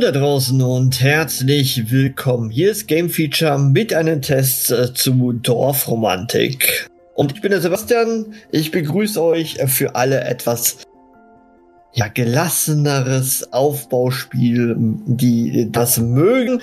Da draußen und herzlich willkommen. Hier ist Game Feature mit einem Test äh, zu Dorfromantik. Und ich bin der Sebastian. Ich begrüße euch für alle etwas ja, gelasseneres Aufbauspiel, die das mögen.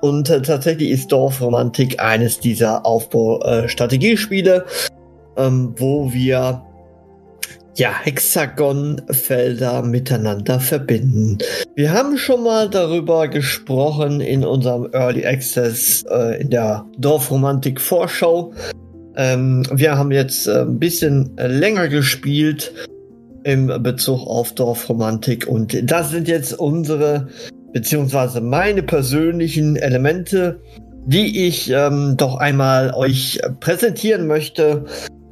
Und äh, tatsächlich ist Dorfromantik eines dieser Aufbaustrategiespiele, äh, ähm, wo wir ja, Hexagonfelder miteinander verbinden. Wir haben schon mal darüber gesprochen in unserem Early Access äh, in der Dorfromantik Vorschau. Ähm, wir haben jetzt äh, ein bisschen länger gespielt im Bezug auf Dorfromantik und das sind jetzt unsere beziehungsweise meine persönlichen Elemente, die ich ähm, doch einmal euch präsentieren möchte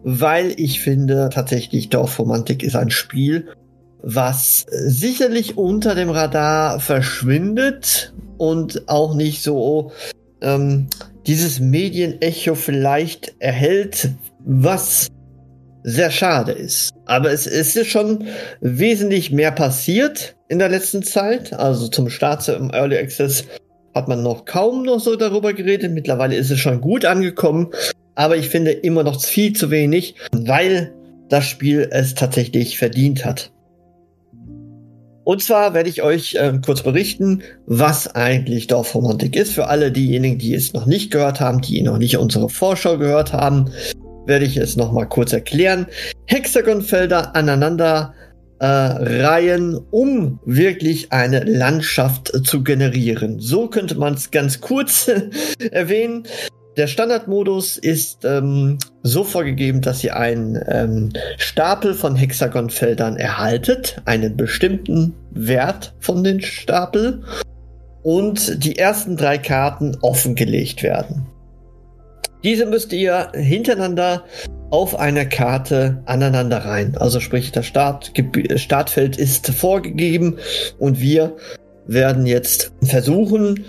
weil ich finde tatsächlich Dorfromantik ist ein Spiel, was sicherlich unter dem Radar verschwindet und auch nicht so ähm, dieses Medienecho vielleicht erhält, was sehr schade ist. Aber es, es ist schon wesentlich mehr passiert in der letzten Zeit. Also zum Start im Early Access hat man noch kaum noch so darüber geredet. Mittlerweile ist es schon gut angekommen aber ich finde immer noch viel zu wenig, weil das Spiel es tatsächlich verdient hat. Und zwar werde ich euch äh, kurz berichten, was eigentlich Dorfromantik ist. Für alle diejenigen, die es noch nicht gehört haben, die noch nicht unsere Vorschau gehört haben, werde ich es noch mal kurz erklären. Hexagonfelder aneinander äh, reihen, um wirklich eine Landschaft zu generieren. So könnte man es ganz kurz erwähnen. Der Standardmodus ist ähm, so vorgegeben, dass ihr einen ähm, Stapel von Hexagonfeldern erhaltet, einen bestimmten Wert von den Stapel und die ersten drei Karten offengelegt werden. Diese müsst ihr hintereinander auf einer Karte aneinander rein. Also sprich, das Start, Startfeld ist vorgegeben und wir werden jetzt versuchen,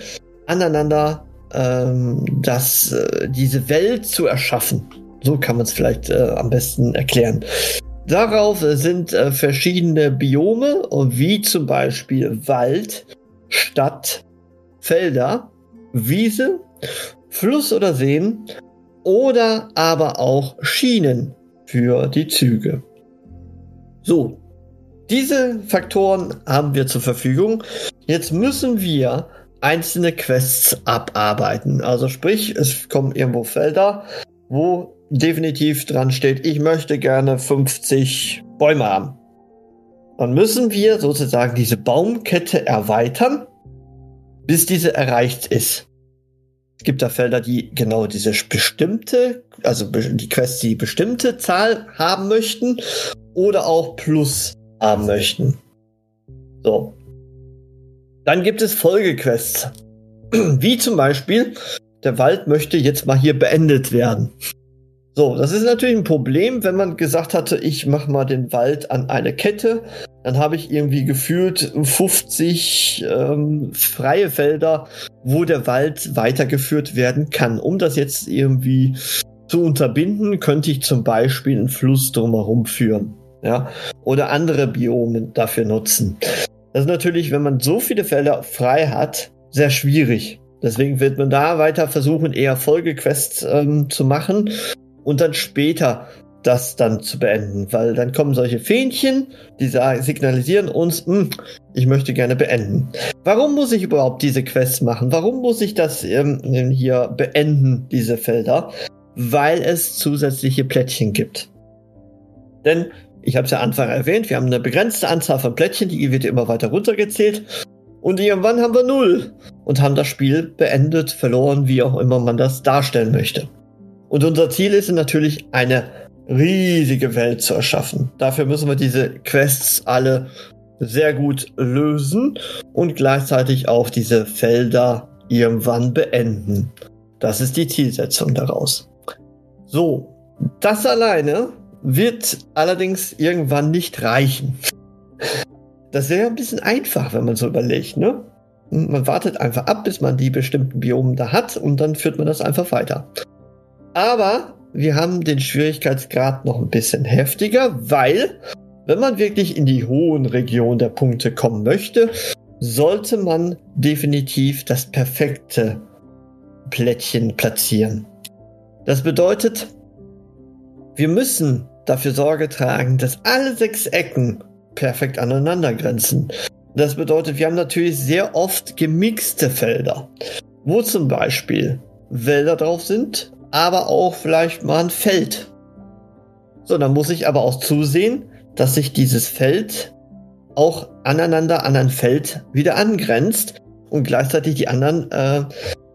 aneinander ähm, das, äh, diese Welt zu erschaffen. So kann man es vielleicht äh, am besten erklären. Darauf sind äh, verschiedene Biome, wie zum Beispiel Wald, Stadt, Felder, Wiese, Fluss oder Seen oder aber auch Schienen für die Züge. So, diese Faktoren haben wir zur Verfügung. Jetzt müssen wir einzelne Quests abarbeiten. Also sprich, es kommen irgendwo Felder, wo definitiv dran steht, ich möchte gerne 50 Bäume haben. Dann müssen wir sozusagen diese Baumkette erweitern, bis diese erreicht ist. Es gibt da Felder, die genau diese bestimmte, also die Quests, die bestimmte Zahl haben möchten oder auch Plus haben möchten. So. Dann gibt es Folgequests. Wie zum Beispiel, der Wald möchte jetzt mal hier beendet werden. So, das ist natürlich ein Problem, wenn man gesagt hatte, ich mache mal den Wald an eine Kette, dann habe ich irgendwie gefühlt 50 ähm, freie Felder, wo der Wald weitergeführt werden kann. Um das jetzt irgendwie zu unterbinden, könnte ich zum Beispiel einen Fluss drumherum führen, ja, oder andere Biome dafür nutzen. Das ist natürlich, wenn man so viele Felder frei hat, sehr schwierig. Deswegen wird man da weiter versuchen, eher Folgequests ähm, zu machen und dann später das dann zu beenden, weil dann kommen solche Fähnchen, die signalisieren uns, hm, ich möchte gerne beenden. Warum muss ich überhaupt diese Quests machen? Warum muss ich das ähm, hier beenden, diese Felder? Weil es zusätzliche Plättchen gibt. Denn ich habe es ja Anfang erwähnt, wir haben eine begrenzte Anzahl von Plättchen, die wird immer weiter runtergezählt. Und irgendwann haben wir null und haben das Spiel beendet, verloren, wie auch immer man das darstellen möchte. Und unser Ziel ist natürlich, eine riesige Welt zu erschaffen. Dafür müssen wir diese Quests alle sehr gut lösen und gleichzeitig auch diese Felder irgendwann beenden. Das ist die Zielsetzung daraus. So, das alleine wird allerdings irgendwann nicht reichen. Das wäre ein bisschen einfach, wenn man so überlegt, ne? Man wartet einfach ab, bis man die bestimmten Biomen da hat und dann führt man das einfach weiter. Aber wir haben den Schwierigkeitsgrad noch ein bisschen heftiger, weil wenn man wirklich in die hohen Regionen der Punkte kommen möchte, sollte man definitiv das perfekte Plättchen platzieren. Das bedeutet, wir müssen dafür Sorge tragen, dass alle sechs Ecken perfekt aneinander grenzen. Das bedeutet, wir haben natürlich sehr oft gemixte Felder, wo zum Beispiel Wälder drauf sind, aber auch vielleicht mal ein Feld. So, dann muss ich aber auch zusehen, dass sich dieses Feld auch aneinander an ein Feld wieder angrenzt und gleichzeitig die anderen äh,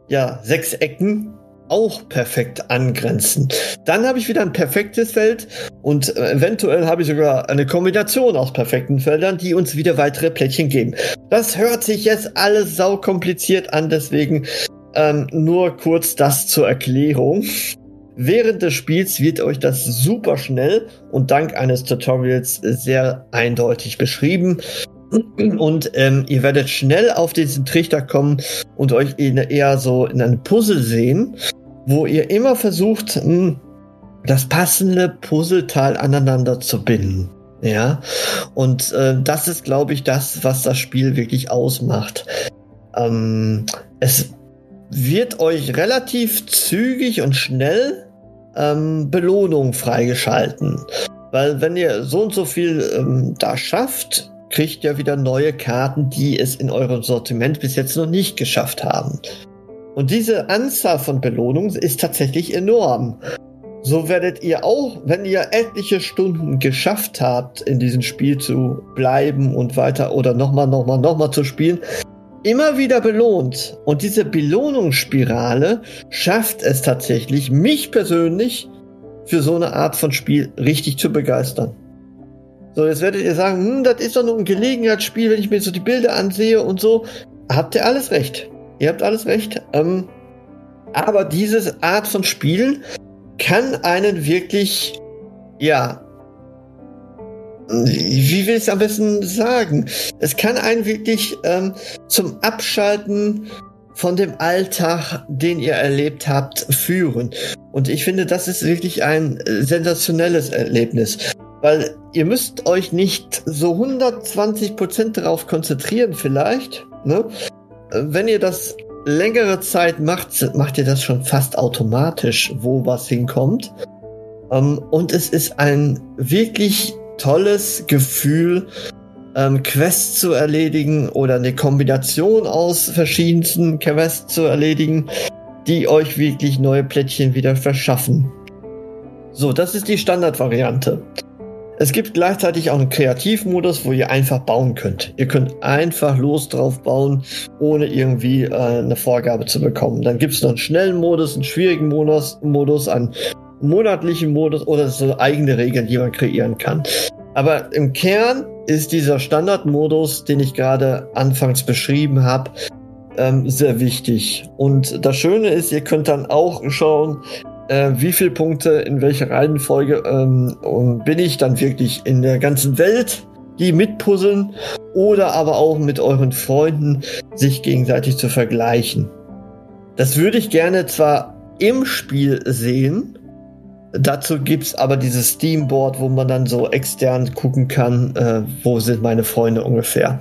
ja, sechs Ecken auch perfekt angrenzen. Dann habe ich wieder ein perfektes Feld und äh, eventuell habe ich sogar eine Kombination aus perfekten Feldern, die uns wieder weitere Plättchen geben. Das hört sich jetzt alles sau kompliziert an, deswegen ähm, nur kurz das zur Erklärung. Während des Spiels wird euch das super schnell und dank eines Tutorials sehr eindeutig beschrieben. Und ähm, ihr werdet schnell auf diesen Trichter kommen und euch eher so in einem Puzzle sehen, wo ihr immer versucht, hm, das passende Puzzleteil aneinander zu binden. Ja, und äh, das ist, glaube ich, das, was das Spiel wirklich ausmacht. Ähm, es wird euch relativ zügig und schnell ähm, Belohnung freigeschalten. Weil wenn ihr so und so viel ähm, da schafft, kriegt ihr wieder neue Karten, die es in eurem Sortiment bis jetzt noch nicht geschafft haben. Und diese Anzahl von Belohnungen ist tatsächlich enorm. So werdet ihr auch, wenn ihr etliche Stunden geschafft habt, in diesem Spiel zu bleiben und weiter oder nochmal, nochmal, nochmal zu spielen, immer wieder belohnt. Und diese Belohnungsspirale schafft es tatsächlich, mich persönlich für so eine Art von Spiel richtig zu begeistern. So, jetzt werdet ihr sagen, hm, das ist doch nur ein Gelegenheitsspiel, wenn ich mir so die Bilder ansehe und so. Habt ihr alles recht. Ihr habt alles recht. Ähm, aber diese Art von Spielen kann einen wirklich, ja, wie will ich es am besten sagen? Es kann einen wirklich ähm, zum Abschalten von dem Alltag, den ihr erlebt habt, führen. Und ich finde, das ist wirklich ein äh, sensationelles Erlebnis. Weil ihr müsst euch nicht so 120% darauf konzentrieren vielleicht. Ne? Wenn ihr das längere Zeit macht, macht ihr das schon fast automatisch, wo was hinkommt. Um, ähm, und es ist ein wirklich tolles Gefühl, ähm, Quests zu erledigen oder eine Kombination aus verschiedensten Quests zu erledigen, die euch wirklich neue Plättchen wieder verschaffen. So, das ist die Standardvariante. Es gibt gleichzeitig auch einen Kreativmodus, wo ihr einfach bauen könnt. Ihr könnt einfach los drauf bauen, ohne irgendwie äh, eine Vorgabe zu bekommen. Dann gibt es noch einen schnellen Modus, einen schwierigen Modus, Modus einen monatlichen Modus oder so eigene Regeln, die man kreieren kann. Aber im Kern ist dieser Standardmodus, den ich gerade anfangs beschrieben habe, ähm, sehr wichtig. Und das Schöne ist, ihr könnt dann auch schauen, äh, wie viele Punkte in welcher Reihenfolge ähm, bin ich dann wirklich in der ganzen Welt, die mitpuzzeln oder aber auch mit euren Freunden sich gegenseitig zu vergleichen. Das würde ich gerne zwar im Spiel sehen, Dazu gibt es aber dieses Steamboard, wo man dann so extern gucken kann, äh, wo sind meine Freunde ungefähr.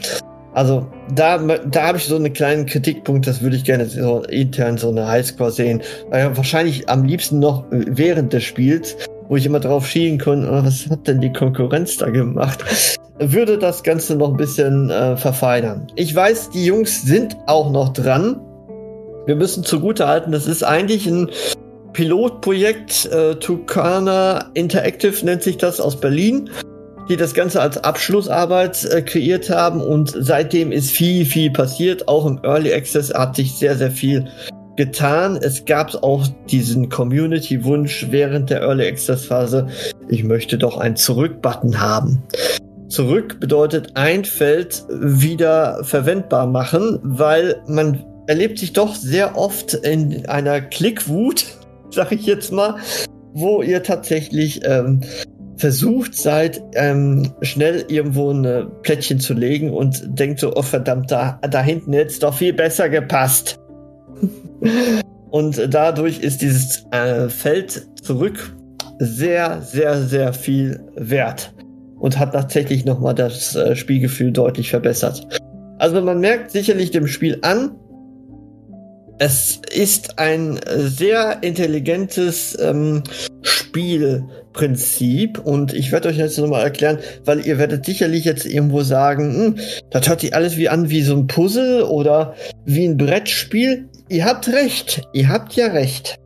Also da, da habe ich so einen kleinen Kritikpunkt, das würde ich gerne so intern so eine Highscore sehen. Äh, wahrscheinlich am liebsten noch während des Spiels, wo ich immer drauf schielen kann, oh, was hat denn die Konkurrenz da gemacht? Würde das Ganze noch ein bisschen äh, verfeinern. Ich weiß, die Jungs sind auch noch dran. Wir müssen zugute halten, das ist eigentlich ein Pilotprojekt, äh, Tucana Interactive nennt sich das aus Berlin. Die das Ganze als Abschlussarbeit äh, kreiert haben und seitdem ist viel, viel passiert. Auch im Early Access hat sich sehr, sehr viel getan. Es gab auch diesen Community-Wunsch während der Early Access Phase, ich möchte doch einen Zurück-Button haben. Zurück bedeutet ein Feld wieder verwendbar machen, weil man erlebt sich doch sehr oft in einer Klickwut, sag ich jetzt mal, wo ihr tatsächlich ähm, versucht seid, ähm, schnell irgendwo ein Plättchen zu legen und denkt so, oh verdammt, da, da hinten jetzt doch viel besser gepasst. und dadurch ist dieses äh, Feld zurück sehr, sehr, sehr viel wert und hat tatsächlich nochmal das äh, Spielgefühl deutlich verbessert. Also man merkt sicherlich dem Spiel an, es ist ein sehr intelligentes ähm, Spielprinzip und ich werde euch jetzt nochmal erklären, weil ihr werdet sicherlich jetzt irgendwo sagen, hm, das hört sich alles wie an wie so ein Puzzle oder wie ein Brettspiel. Ihr habt recht, ihr habt ja recht.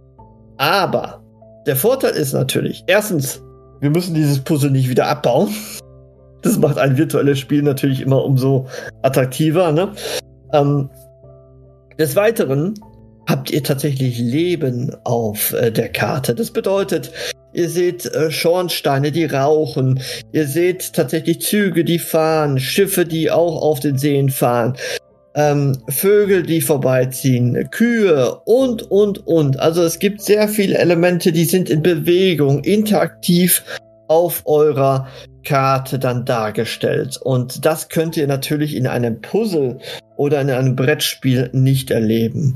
Aber der Vorteil ist natürlich, erstens, wir müssen dieses Puzzle nicht wieder abbauen. Das macht ein virtuelles Spiel natürlich immer umso attraktiver. Ne? Ähm, des Weiteren habt ihr tatsächlich Leben auf äh, der Karte. Das bedeutet, ihr seht äh, Schornsteine, die rauchen. Ihr seht tatsächlich Züge, die fahren, Schiffe, die auch auf den Seen fahren. Ähm, Vögel, die vorbeiziehen, Kühe und, und, und. Also es gibt sehr viele Elemente, die sind in Bewegung, interaktiv auf eurer Karte dann dargestellt. Und das könnt ihr natürlich in einem Puzzle oder in einem Brettspiel nicht erleben.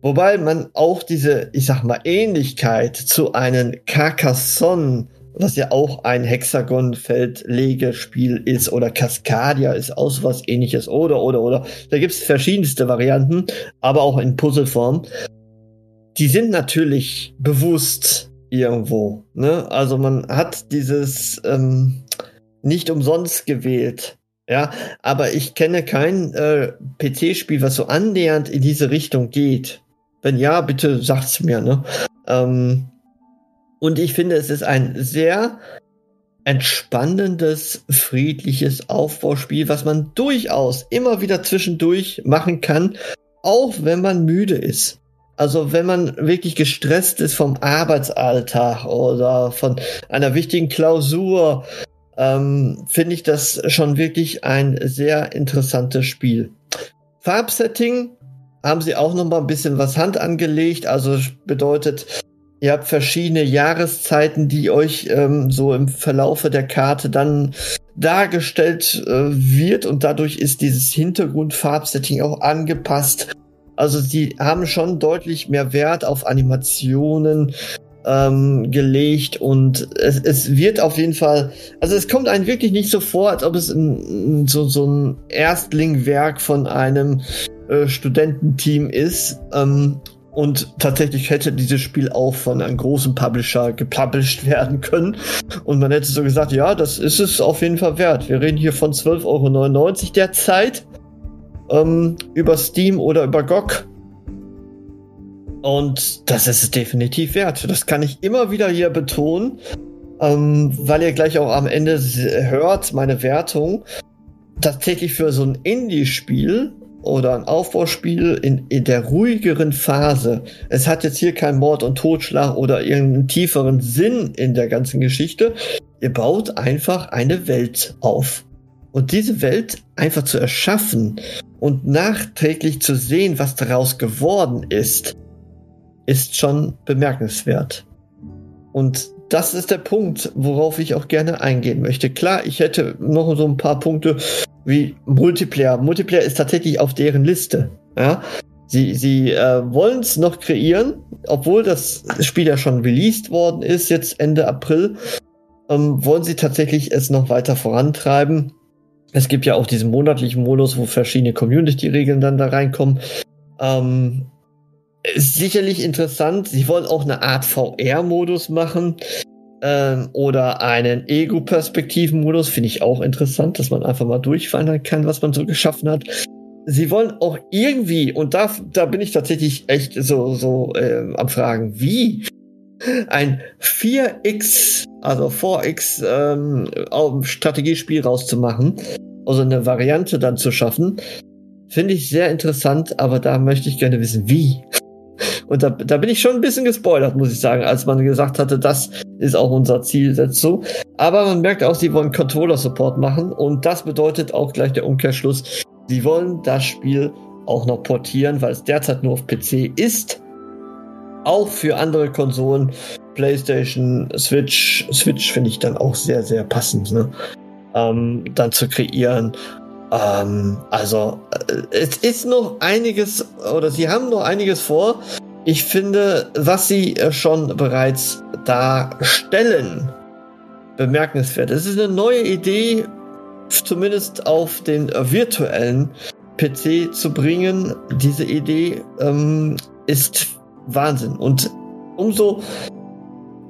Wobei man auch diese, ich sag mal, Ähnlichkeit zu einem Carcassonne, was ja auch ein Hexagon-Feldlegespiel ist, oder Cascadia ist auch so was ähnliches, oder, oder, oder. Da gibt's verschiedenste Varianten, aber auch in Puzzleform. Die sind natürlich bewusst irgendwo. Ne? Also man hat dieses ähm, nicht umsonst gewählt. Ja, aber ich kenne kein äh, PC-Spiel, was so annähernd in diese Richtung geht. Wenn ja, bitte sagt's mir. Ne? Ähm, und ich finde, es ist ein sehr entspannendes, friedliches Aufbauspiel, was man durchaus immer wieder zwischendurch machen kann, auch wenn man müde ist. Also wenn man wirklich gestresst ist vom Arbeitsalltag oder von einer wichtigen Klausur, ähm, finde ich das schon wirklich ein sehr interessantes Spiel. Farbsetting haben sie auch noch mal ein bisschen was Hand angelegt. Also bedeutet, ihr habt verschiedene Jahreszeiten, die euch ähm, so im Verlaufe der Karte dann dargestellt äh, wird. Und dadurch ist dieses Hintergrundfarbsetting auch angepasst. Also sie haben schon deutlich mehr Wert auf Animationen ähm, gelegt. Und es, es wird auf jeden Fall, also es kommt einem wirklich nicht so vor, als ob es ein, so, so ein Erstlingwerk von einem äh, Studententeam ist. Ähm, und tatsächlich hätte dieses Spiel auch von einem großen Publisher gepublished werden können. Und man hätte so gesagt, ja, das ist es auf jeden Fall wert. Wir reden hier von 12,99 Euro derzeit ähm, über Steam oder über GOG. Und das ist es definitiv wert. Das kann ich immer wieder hier betonen, ähm, weil ihr gleich auch am Ende hört, meine Wertung. Tatsächlich für so ein Indie-Spiel oder ein Aufbauspiel in, in der ruhigeren Phase. Es hat jetzt hier keinen Mord und Totschlag oder irgendeinen tieferen Sinn in der ganzen Geschichte. Ihr baut einfach eine Welt auf. Und diese Welt einfach zu erschaffen und nachträglich zu sehen, was daraus geworden ist, ist schon bemerkenswert. Und das ist der Punkt, worauf ich auch gerne eingehen möchte. Klar, ich hätte noch so ein paar Punkte wie Multiplayer. Multiplayer ist tatsächlich auf deren Liste. Ja? Sie, sie äh, wollen es noch kreieren, obwohl das Spiel ja schon released worden ist, jetzt Ende April, ähm, wollen sie tatsächlich es noch weiter vorantreiben. Es gibt ja auch diesen monatlichen Modus, wo verschiedene Community-Regeln dann da reinkommen. Ähm, ist sicherlich interessant. Sie wollen auch eine Art VR-Modus machen. Ähm, oder einen Ego-Perspektiven-Modus. Finde ich auch interessant, dass man einfach mal durchfallen kann, was man so geschaffen hat. Sie wollen auch irgendwie, und da, da bin ich tatsächlich echt so, so äh, am Fragen, wie? ein 4x, also 4x ähm, Strategiespiel rauszumachen, also eine Variante dann zu schaffen, finde ich sehr interessant, aber da möchte ich gerne wissen, wie. Und da, da bin ich schon ein bisschen gespoilert, muss ich sagen, als man gesagt hatte, das ist auch unser Zielsetzung. Aber man merkt auch, sie wollen Controller-Support machen und das bedeutet auch gleich der Umkehrschluss, sie wollen das Spiel auch noch portieren, weil es derzeit nur auf PC ist. Auch für andere Konsolen, PlayStation, Switch, Switch finde ich dann auch sehr, sehr passend, ne? ähm, dann zu kreieren. Ähm, also äh, es ist noch einiges oder sie haben noch einiges vor. Ich finde, was sie äh, schon bereits darstellen, bemerkenswert. Es ist eine neue Idee, zumindest auf den virtuellen PC zu bringen. Diese Idee ähm, ist Wahnsinn. Und umso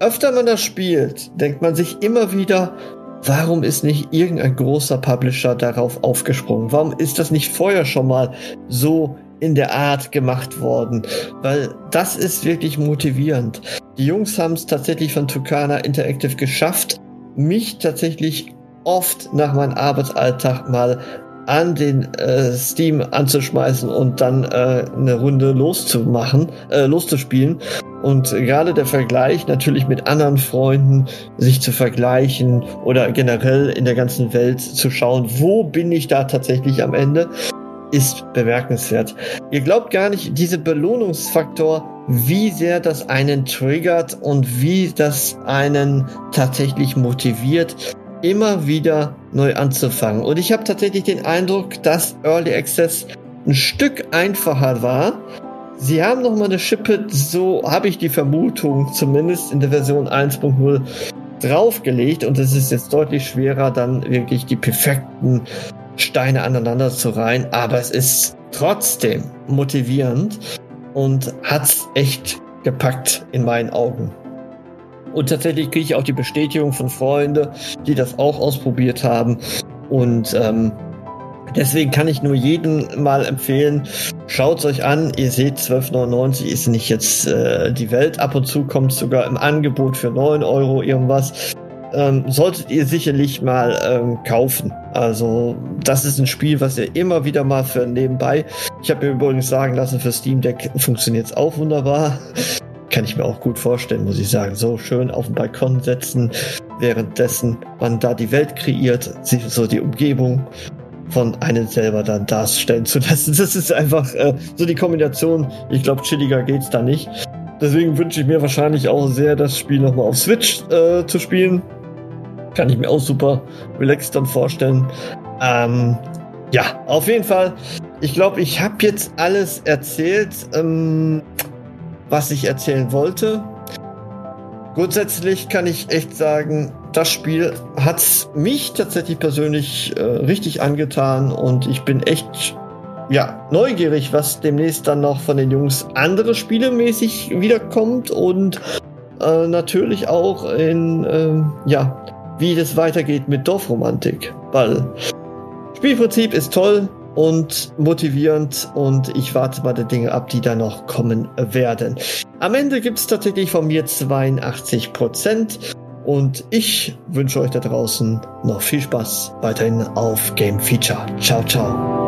öfter man das spielt, denkt man sich immer wieder, Warum ist nicht irgendein großer Publisher darauf aufgesprungen? Warum ist das nicht vorher schon mal so in der Art gemacht worden? Weil das ist wirklich motivierend. Die Jungs haben es tatsächlich von Tucana Interactive geschafft, mich tatsächlich oft nach meinem Arbeitsalltag mal an den äh, Steam anzuschmeißen und dann äh, eine Runde loszumachen, äh, loszuspielen. Und gerade der Vergleich natürlich mit anderen Freunden, sich zu vergleichen oder generell in der ganzen Welt zu schauen, wo bin ich da tatsächlich am Ende, ist bemerkenswert. Ihr glaubt gar nicht, diese Belohnungsfaktor, wie sehr das einen triggert und wie das einen tatsächlich motiviert, immer wieder neu anzufangen. Und ich habe tatsächlich den Eindruck, dass Early Access ein Stück einfacher war. Sie haben noch mal eine Schippe, so habe ich die Vermutung, zumindest in der Version 1.0 draufgelegt und es ist jetzt deutlich schwerer, dann wirklich die perfekten Steine aneinander zu reihen, aber es ist trotzdem motivierend und hat's echt gepackt in meinen Augen. Und tatsächlich kriege ich auch die Bestätigung von Freunden, die das auch ausprobiert haben. Und ähm, deswegen kann ich nur jedem mal empfehlen, schaut euch an. Ihr seht, 12,99 ist nicht jetzt äh, die Welt. Ab und zu kommt sogar im Angebot für 9 Euro irgendwas. Ähm, solltet ihr sicherlich mal ähm, kaufen. Also das ist ein Spiel, was ihr immer wieder mal für nebenbei. Ich habe mir übrigens sagen lassen, für Steam Deck funktioniert es auch wunderbar kann ich mir auch gut vorstellen, muss ich sagen. So schön auf den Balkon setzen, währenddessen man da die Welt kreiert, so die Umgebung von einem selber dann darstellen zu lassen. Das ist einfach äh, so die Kombination. Ich glaube, chilliger geht's da nicht. Deswegen wünsche ich mir wahrscheinlich auch sehr, das Spiel nochmal auf Switch äh, zu spielen. Kann ich mir auch super relaxed dann vorstellen. Ähm, ja, auf jeden Fall. Ich glaube, ich habe jetzt alles erzählt. Ähm, was ich erzählen wollte. Grundsätzlich kann ich echt sagen, das Spiel hat mich tatsächlich persönlich äh, richtig angetan und ich bin echt ja, neugierig, was demnächst dann noch von den Jungs andere Spiele mäßig wiederkommt und äh, natürlich auch in, äh, ja, wie das weitergeht mit Dorfromantik. Weil Spielprinzip ist toll, und motivierend und ich warte mal die Dinge ab, die da noch kommen werden. Am Ende gibt es tatsächlich von mir 82 Prozent und ich wünsche euch da draußen noch viel Spaß weiterhin auf Game Feature. Ciao, ciao.